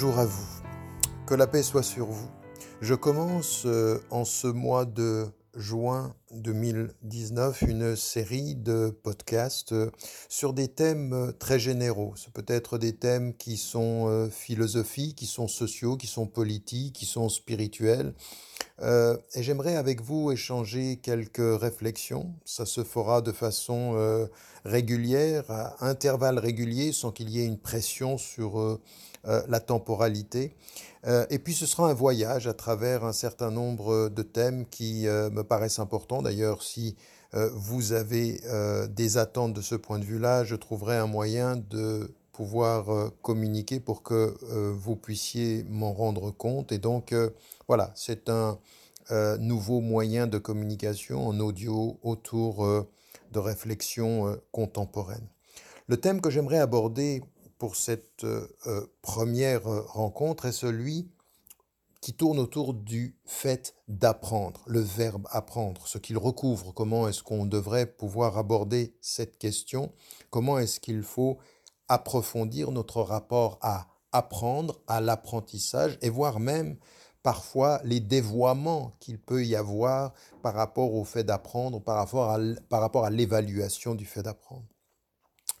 Bonjour à vous, que la paix soit sur vous. Je commence euh, en ce mois de juin 2019 une série de podcasts euh, sur des thèmes euh, très généraux. Ce peut être des thèmes qui sont philosophiques, qui sont sociaux, qui sont politiques, qui sont spirituels. et j'aimerais avec vous échanger quelques réflexions. Ça se fera de façon régulière, à intervalles réguliers, sans qu'il y ait une pression sur la temporalité. Euh, et puis ce sera un voyage à travers un certain nombre de thèmes qui euh, me paraissent importants. D'ailleurs, si vous avez des attentes de ce point de vue-là, je trouverai un moyen de pouvoir communiquer pour que vous puissiez m'en rendre compte. Et donc, voilà, c'est un nouveau moyen de communication en audio autour de réflexions contemporaines. Le thème que j'aimerais aborder pour cette euh, euh, première euh, rencontre est celui qui tourne autour du fait d'apprendre, le verbe apprendre, ce qu'il recouvre, comment est-ce qu'on devrait pouvoir aborder cette question, comment est-ce qu'il faut approfondir notre rapport à apprendre, à l'apprentissage, et voir même parfois les dévoiements qu'il peut y avoir par rapport au fait d'apprendre, par rapport à l'évaluation du fait d'apprendre.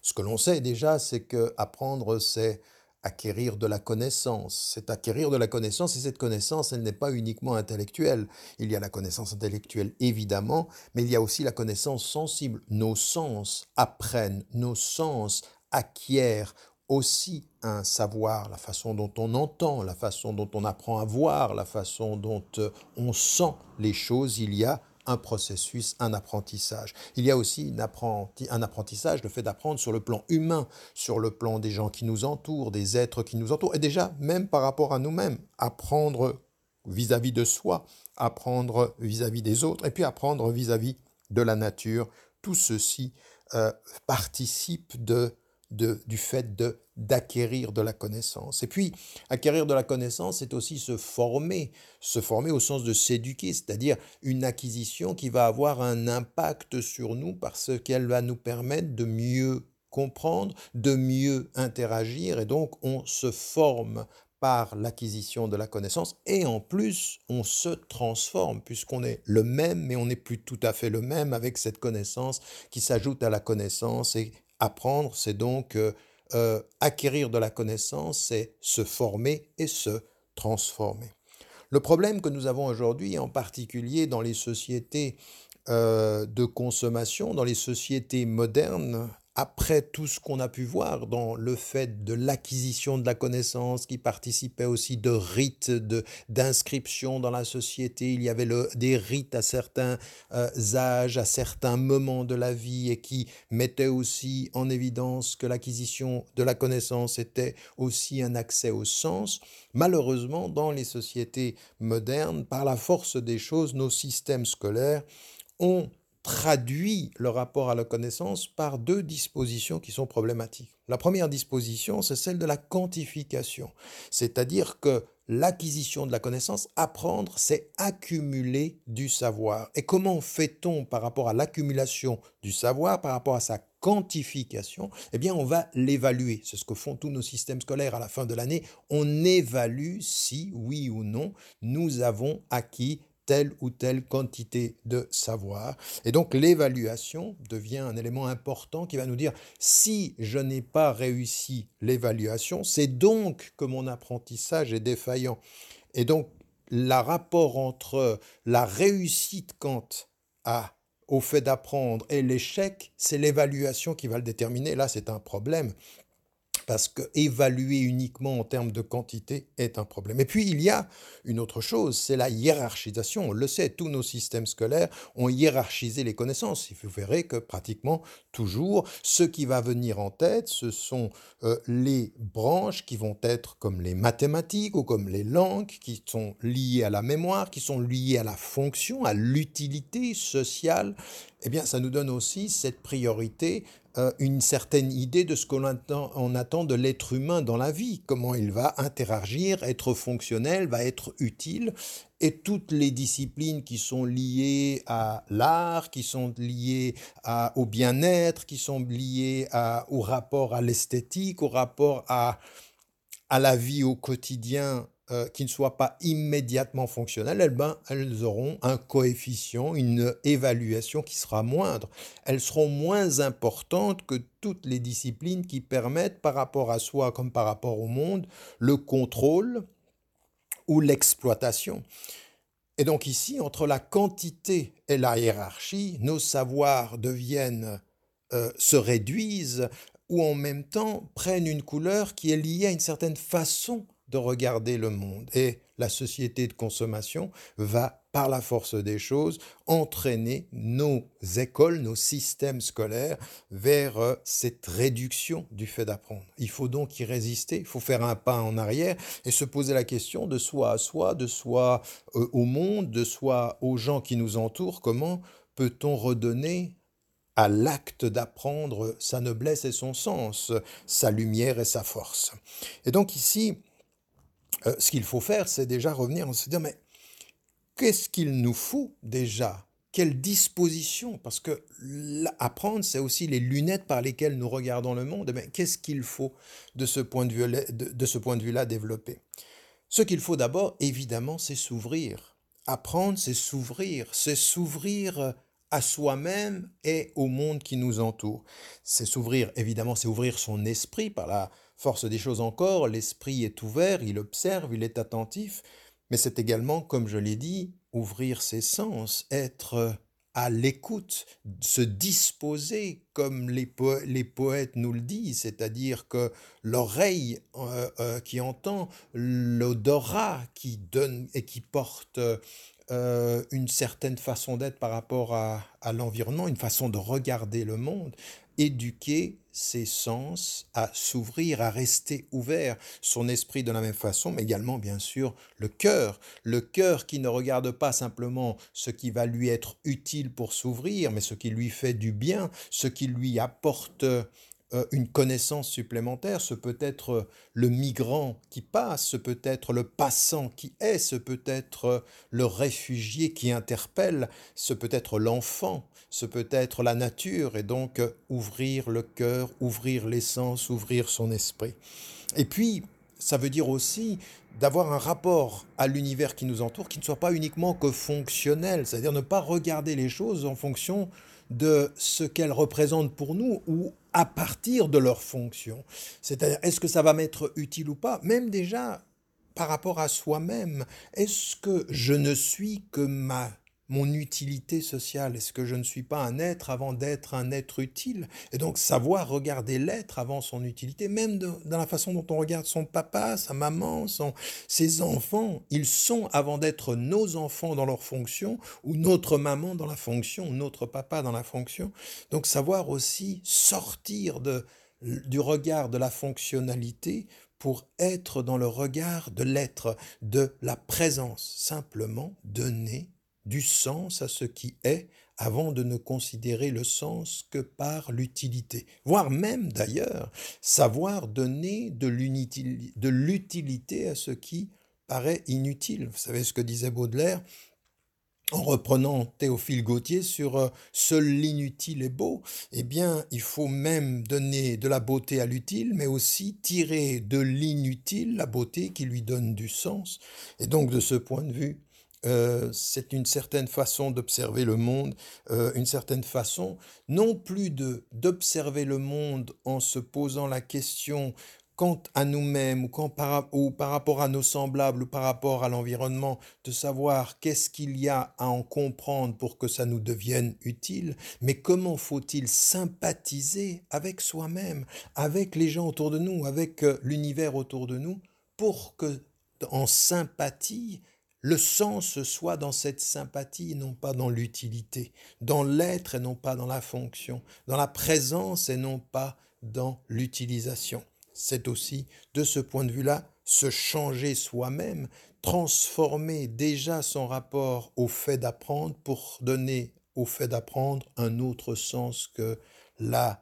Ce que l'on sait déjà, c'est que apprendre, c'est acquérir de la connaissance. C'est acquérir de la connaissance et cette connaissance, elle n'est pas uniquement intellectuelle. Il y a la connaissance intellectuelle, évidemment, mais il y a aussi la connaissance sensible. Nos sens apprennent, nos sens acquièrent aussi un savoir, la façon dont on entend, la façon dont on apprend à voir, la façon dont euh, on sent les choses. Il y a un processus, un apprentissage. Il y a aussi un apprentissage, le fait d'apprendre sur le plan humain, sur le plan des gens qui nous entourent, des êtres qui nous entourent, et déjà même par rapport à nous-mêmes, apprendre vis-à-vis de soi, apprendre vis-à-vis des autres, et puis apprendre vis-à-vis de la nature. Tout ceci euh, participe de du fait de d'acquérir de la connaissance. Et puis, acquérir de la connaissance, c'est aussi se former, se former au sens de s'éduquer, c'est-à-dire une acquisition qui va avoir un impact sur nous parce qu'elle va nous permettre de mieux comprendre, de mieux interagir, et donc on se forme par l'acquisition de la connaissance et en plus on se transforme puisqu'on est le même mais on n'est plus tout à fait le même avec cette connaissance qui s'ajoute à la connaissance et Apprendre, c'est donc euh, acquérir de la connaissance, c'est se former et se transformer. Le problème que nous avons aujourd'hui, en particulier dans les sociétés euh, de consommation, dans les sociétés modernes, après tout ce qu'on a pu voir dans le fait de l'acquisition de la connaissance qui participait aussi de rites de, d'inscription dans la société, il y avait des rites à certains euh, âges, à certains moments de la vie et qui mettaient aussi en évidence que l'acquisition de la connaissance était aussi un accès au sens. Malheureusement, dans les sociétés modernes, par la force des choses, nos systèmes scolaires ont traduit le rapport à la connaissance par deux dispositions qui sont problématiques. La première disposition, c'est celle de la quantification, c'est-à-dire que l'acquisition de la connaissance, apprendre, c'est accumuler du savoir. Et comment fait-on par rapport à l'accumulation du savoir, par rapport à sa quantification? Eh bien, on va l'évaluer. C'est ce que font tous nos systèmes scolaires à la fin de l'année. On évalue si, oui ou non, nous avons acquis telle ou telle quantité de savoir. Et donc l'évaluation devient un élément important qui va nous dire si je n'ai pas réussi l'évaluation, c'est donc que mon apprentissage est défaillant. Et donc le rapport entre la réussite quant au fait d'apprendre et l'échec, c'est l'évaluation qui va le déterminer. Là, c'est un problème parce que évaluer uniquement en termes de quantité est un problème. Et puis il y a une autre chose, c'est la hiérarchisation. On le sait, tous nos systèmes scolaires ont hiérarchisé les connaissances. Vous verrez que pratiquement toujours, ce qui va venir en tête, ce sont euh, les branches qui vont être comme les mathématiques ou comme les langues, qui sont liées à la mémoire, qui sont liées à la fonction, à l'utilité sociale. Eh bien, ça nous donne aussi cette priorité une certaine idée de ce qu'on attend, on attend de l'être humain dans la vie, comment il va interagir, être fonctionnel, va être utile, et toutes les disciplines qui sont liées à l'art, qui sont liées au bien-être, qui sont liées au rapport à l'esthétique, au rapport à la vie au quotidien euh, qui ne soient pas immédiatement fonctionnelles, elles, ben, elles auront un coefficient, une évaluation qui sera moindre. Elles seront moins importantes que toutes les disciplines qui permettent, par rapport à soi comme par rapport au monde, le contrôle ou l'exploitation. Et donc ici, entre la quantité et la hiérarchie, nos savoirs deviennent, euh, se réduisent ou en même temps prennent une couleur qui est liée à une certaine façon de regarder le monde. Et la société de consommation va, par la force des choses, entraîner nos écoles, nos systèmes scolaires vers euh, cette réduction du fait d'apprendre. Il faut donc y résister, il faut faire un pas en arrière et se poser la question de soi à soi, de soi euh, au monde, de soi aux gens qui nous entourent, comment peut-on redonner à l'acte d'apprendre sa noblesse et son sens, sa lumière et sa force. Et donc ici, euh, ce qu'il faut faire, c'est déjà revenir en se dire, mais qu'est-ce qu'il nous faut déjà? Quelle disposition? Parce que apprendre, c'est aussi les lunettes par lesquelles nous regardons le monde. Mais qu'est-ce qu'il faut de ce point de vue-là de, ce point de vue développer? Ce qu'il faut d'abord, évidemment, c'est s'ouvrir. Apprendre, c'est s'ouvrir. C'est s'ouvrir à soi-même et au monde qui nous entoure. C'est s'ouvrir, évidemment, c'est ouvrir son esprit par la Force des choses encore, l'esprit est ouvert, il observe, il est attentif, mais c'est également, comme je l'ai dit, ouvrir ses sens, être à l'écoute, se disposer comme les, les, poètes nous le disent, c'est-à-dire que l'oreille euh, euh, qui entend, l'odorat qui donne et qui porte euh, une certaine façon d'être par rapport à, à l'environnement, une façon de regarder le monde, éduquer ses sens à s'ouvrir, à rester ouvert, son esprit de la même façon, mais également bien sûr le cœur, le cœur qui ne regarde pas simplement ce qui va lui être utile pour s'ouvrir, mais ce qui lui fait du bien, ce qui lui apporte une connaissance supplémentaire, ce peut être euh, le migrant qui passe, ce peut être le passant qui est, ce peut être euh, le réfugié qui interpelle, ce peut être l'enfant, ce peut être la nature, et donc ouvrir le cœur, ouvrir l'essence, ouvrir son esprit. Et puis, ça veut dire aussi d'avoir un rapport à l'univers qui nous entoure qui ne soit pas uniquement que fonctionnel, c'est-à-dire ne pas regarder les choses en fonction de ce qu'elles représentent pour nous ou à partir de leur fonction. C'est-à-dire, est-ce que ça va m'être utile ou pas? Même déjà par rapport à soi-même, est-ce que je ne suis que ma mon utilité sociale. Est-ce que je ne suis pas un être avant d'être un être utile? Et donc savoir regarder l'être avant son utilité, même dans la façon dont on regarde son papa, sa maman, ses enfants, ils sont avant d'être nos enfants dans leur fonction, ou notre maman dans la fonction, notre papa dans la fonction. Donc savoir aussi sortir de, du regard de la fonctionnalité pour être dans le regard de l'être, de la présence, simplement donner du sens à ce qui est avant de ne considérer le sens que par l'utilité, voire même d'ailleurs savoir donner de l'utilité à ce qui paraît inutile. Vous savez ce que disait Baudelaire en reprenant Théophile Gautier sur euh, Seul l'inutile est beau, eh bien, il faut même donner de la beauté à l'utile, mais aussi tirer de l'inutile la beauté qui lui donne du sens. Et donc, de ce point de vue, euh, c'est une certaine façon d'observer le monde, euh, une certaine façon, non plus de d'observer le monde en se posant la question quant à nous-mêmes ou, par, ou par rapport à nos semblables ou par rapport à l'environnement, de savoir qu'est-ce qu'il y a à en comprendre pour que ça nous devienne utile, mais comment faut-il sympathiser avec soi-même, avec les gens autour de nous, avec euh, l'univers autour de nous, pour que en sympathie, le sens soit dans cette sympathie et non pas dans l'utilité, dans l'être et non pas dans la fonction, dans la présence et non pas dans l'utilisation. C'est aussi, de ce point de vue-là, se changer soi-même, transformer déjà son rapport au fait d'apprendre pour donner au fait d'apprendre un autre sens que la,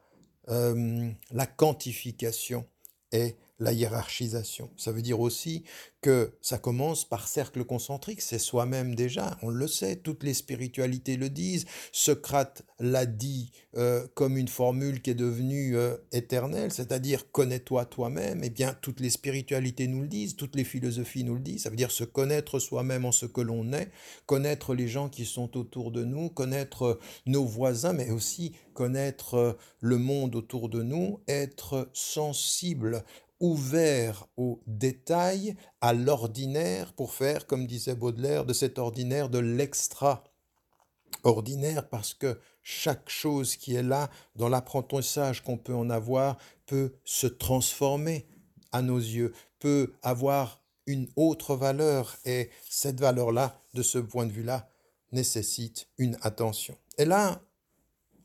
euh, la quantification et la hiérarchisation. Ça veut dire aussi que ça commence par cercle concentrique, c'est soi-même déjà, on le sait, toutes les spiritualités le disent. Socrate l'a dit euh, comme une formule qui est devenue euh, éternelle, c'est-à-dire connais-toi toi-même. Eh bien, toutes les spiritualités nous le disent, toutes les philosophies nous le disent. Ça veut dire se connaître soi-même en ce que l'on est, connaître les gens qui sont autour de nous, connaître euh, nos voisins, mais aussi connaître le monde autour de nous, être sensible ouvert aux détails, à l'ordinaire, pour faire, comme disait Baudelaire, de cet ordinaire de l'extra-ordinaire, parce que chaque chose qui est là, dans l'apprentissage qu'on peut en avoir, peut se transformer à nos yeux, peut avoir une autre valeur, et cette valeur-là, de ce point de vue-là, nécessite une attention. Et là,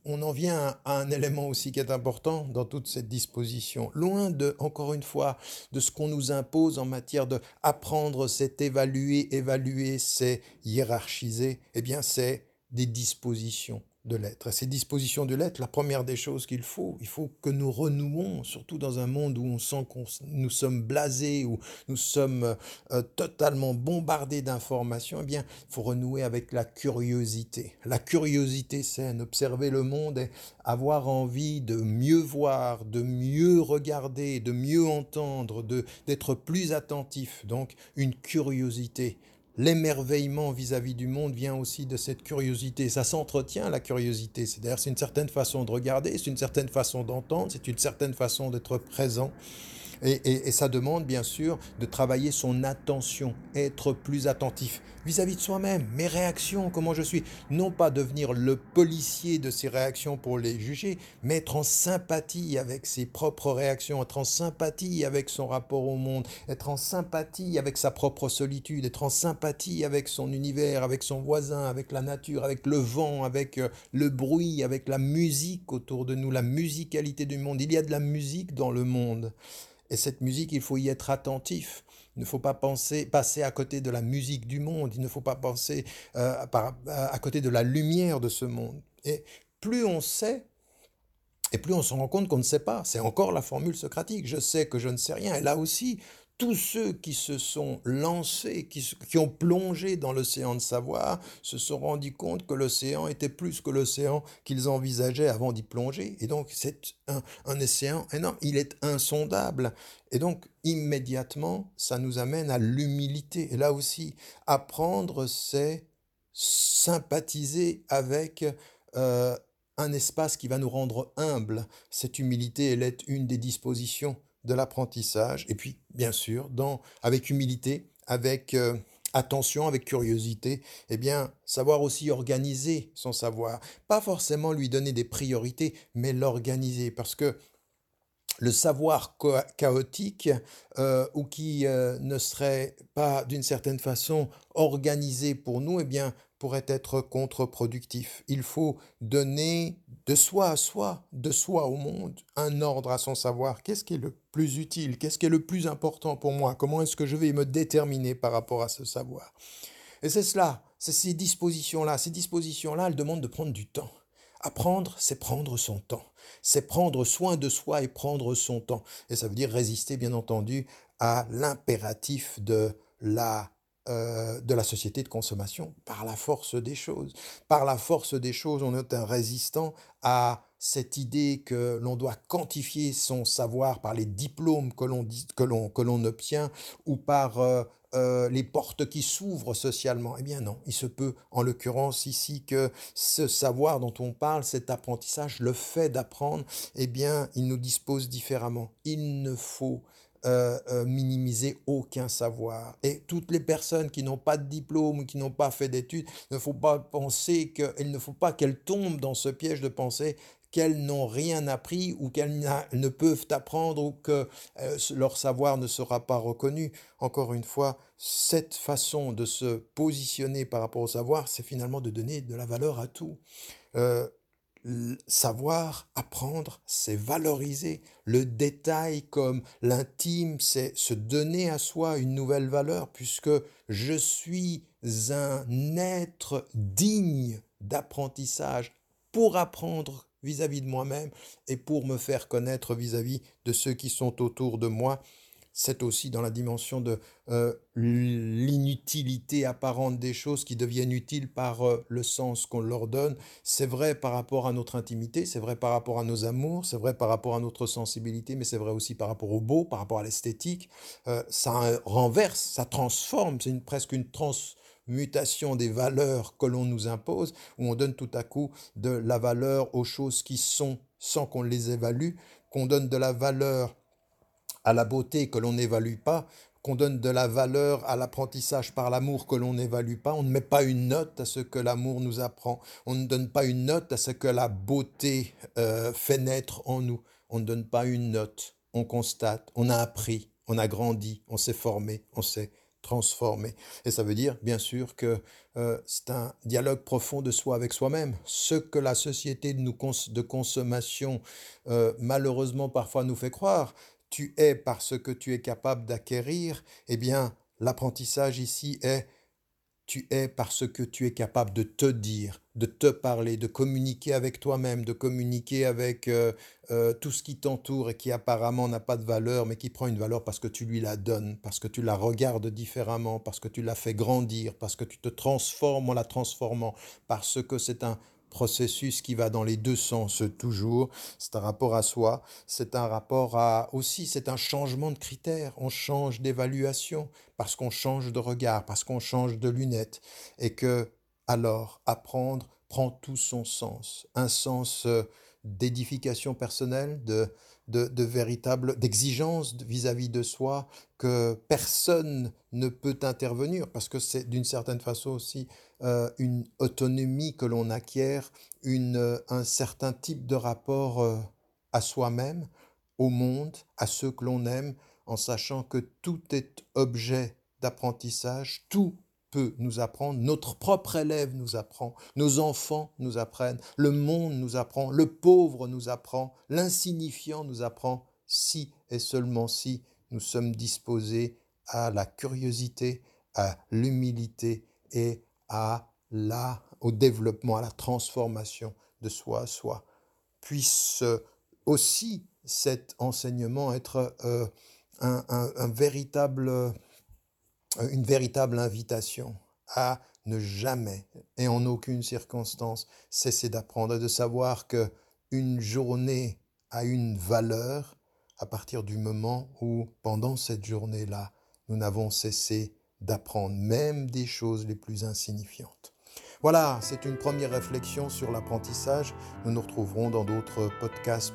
on en vient à un élément aussi qui est important dans toute cette disposition. Loin de, encore une fois, de ce qu'on nous impose en matière de apprendre, c'est évaluer, évaluer, c'est hiérarchiser, eh bien c'est des dispositions de l'être. À ces dispositions de l'être, la première des choses qu'il faut, il faut que nous renouons, surtout dans un monde où on sent que nous sommes blasés, où nous sommes euh, totalement bombardés d'informations, eh bien, il faut renouer avec la curiosité. La curiosité saine, observer le monde et avoir envie de mieux voir, de mieux regarder, de mieux entendre, de d'être plus attentif. Donc, une curiosité l'émerveillement vis-à-vis du monde vient aussi de cette curiosité. Ça s'entretient, la curiosité. C'est-à-dire, c'est une certaine façon de regarder, c'est une certaine façon d'entendre, c'est une certaine façon d'être présent. Et, ça demande bien sûr de travailler son attention, être plus attentif vis-à-vis de soi-même, mes réactions, comment je suis. Non pas devenir le policier de ses réactions pour les juger, mais être en sympathie avec ses propres réactions, être en sympathie avec son rapport au monde, être en sympathie avec sa propre solitude, être en sympathie avec son univers, avec son voisin, avec la nature, avec le vent, avec euh, le bruit, avec la musique autour de nous, la musicalité du monde. Il y a de la musique dans le monde. Et cette musique, il faut y être attentif. Il ne faut pas penser, passer à côté de la musique du monde. Il ne faut pas penser euh, à côté de la lumière de ce monde. Et plus on sait, et plus on se rend compte qu'on ne sait pas. C'est encore la formule socratique. Je sais que je ne sais rien. Et là aussi, tous ceux qui se sont lancés, qui, ont plongé dans l'océan de savoir, se sont rendus compte que l'océan était plus que l'océan qu'ils envisageaient avant d'y plonger. Et donc, c'est un, un océan énorme. Il est insondable. Et donc, immédiatement, ça nous amène à l'humilité. Et là aussi, apprendre, c'est sympathiser avec euh, un espace qui va nous rendre humbles. Cette humilité, elle est une des dispositions de l'apprentissage, et puis bien sûr, dans, avec humilité, avec euh, attention, avec curiosité, eh bien, savoir aussi organiser son savoir. Pas forcément lui donner des priorités, mais l'organiser, parce que le savoir chaotique euh, ou qui euh, ne serait pas d'une certaine façon organisé pour nous, eh bien, pourrait être contre-productif. Il faut donner de soi à soi, de soi au monde, un ordre à son savoir. Qu'est-ce qui est le plus utile? Qu'est-ce qui est le plus important pour moi? Comment est-ce que je vais me déterminer par rapport à ce savoir? Et c'est cela, c'est ces dispositions-là. Ces dispositions-là, elles demandent de prendre du temps. Apprendre, c'est prendre son temps. C'est prendre soin de soi et prendre son temps. Et ça veut dire résister, bien entendu, à l'impératif de la euh, de la société de consommation par la force des choses. Par la force des choses, on est un résistant à cette idée que l'on doit quantifier son savoir par les diplômes que l'on que l'on que l'on obtient ou par euh, euh, les portes qui s'ouvrent socialement. Eh bien non, il se peut en l'occurrence ici que ce savoir dont on parle, cet apprentissage, le fait d'apprendre, eh bien il nous dispose différemment. Il ne faut euh, euh, minimiser aucun savoir. Et toutes les personnes qui n'ont pas de diplôme qui n'ont pas fait d'études, il ne faut pas penser qu'il ne faut pas qu'elles tombent dans ce piège de penser qu'elles n'ont rien appris ou qu'elles ne peuvent apprendre ou que euh, leur savoir ne sera pas reconnu. Encore une fois, cette façon de se positionner par rapport au savoir, c'est finalement de donner de la valeur à tout savoir, apprendre, c'est valoriser. Le détail comme l'intime, c'est se donner à soi une nouvelle valeur, puisque je suis un être digne d'apprentissage pour apprendre vis-à-vis de moi-même et pour me faire connaître vis-à-vis -vis de ceux qui sont autour de moi. C'est aussi dans la dimension de euh, l'inutilité apparente des choses qui deviennent utiles par euh, le sens qu'on leur donne. C'est vrai par rapport à notre intimité, c'est vrai par rapport à nos amours, c'est vrai par rapport à notre sensibilité, mais c'est vrai aussi par rapport au beau, par rapport à l'esthétique. Euh, ça renverse, ça transforme, c'est presque une transmutation des valeurs que l'on nous impose, où on donne tout à coup de la valeur aux choses qui sont sans qu'on les évalue, qu'on donne de la valeur à la beauté que l'on n'évalue pas, qu'on donne de la valeur à l'apprentissage par l'amour que l'on n'évalue pas. On ne met pas une note à ce que l'amour nous apprend. On ne donne pas une note à ce que la beauté euh, fait naître en nous. On ne donne pas une note. On constate, on a appris, on a grandi, on s'est formé, on s'est transformé. Et ça veut dire, bien sûr, que euh, c'est un dialogue profond de soi avec soi-même. Ce que la société de, consommation, euh, malheureusement, parfois nous fait croire, tu es parce que tu es capable d'acquérir, eh bien, l'apprentissage ici est tu es parce que tu es capable de te dire, de te parler, de communiquer avec toi-même, de communiquer avec euh, euh, tout ce qui t'entoure et qui apparemment n'a pas de valeur, mais qui prend une valeur parce que tu lui la donnes, parce que tu la regardes différemment, parce que tu la fais grandir, parce que tu te transformes en la transformant, parce que c'est un processus qui va dans les deux sens toujours. C'est un rapport à soi, c'est un rapport à aussi, c'est un changement de critères. On change d'évaluation parce qu'on change de regard, parce qu'on change de lunettes. Et que, alors, apprendre prend tout son sens. Un sens euh, d'édification personnelle, de, de, véritable d'exigence vis-à-vis de soi que personne ne peut intervenir. Parce que c'est d'une certaine façon aussi euh, une autonomie que l'on acquiert, une, euh, un certain type de rapport euh, à soi-même, au monde, à ceux que l'on aime, en sachant que tout est objet d'apprentissage, tout peut nous apprendre, notre propre élève nous apprend, nos enfants nous apprennent, le monde nous apprend, le pauvre nous apprend, l'insignifiant nous apprend, si et seulement si nous sommes disposés à la curiosité, à l'humilité et à la, au développement, à la transformation de soi à soi. Puisse aussi cet enseignement être euh, un, véritable une véritable invitation à ne jamais et en aucune circonstance cesser d'apprendre, de savoir que une journée a une valeur à partir du moment où, pendant cette journée-là, nous n'avons cessé d'apprendre même des choses les plus insignifiantes. Voilà, c'est une première réflexion sur l'apprentissage. Nous nous retrouverons dans d'autres podcasts.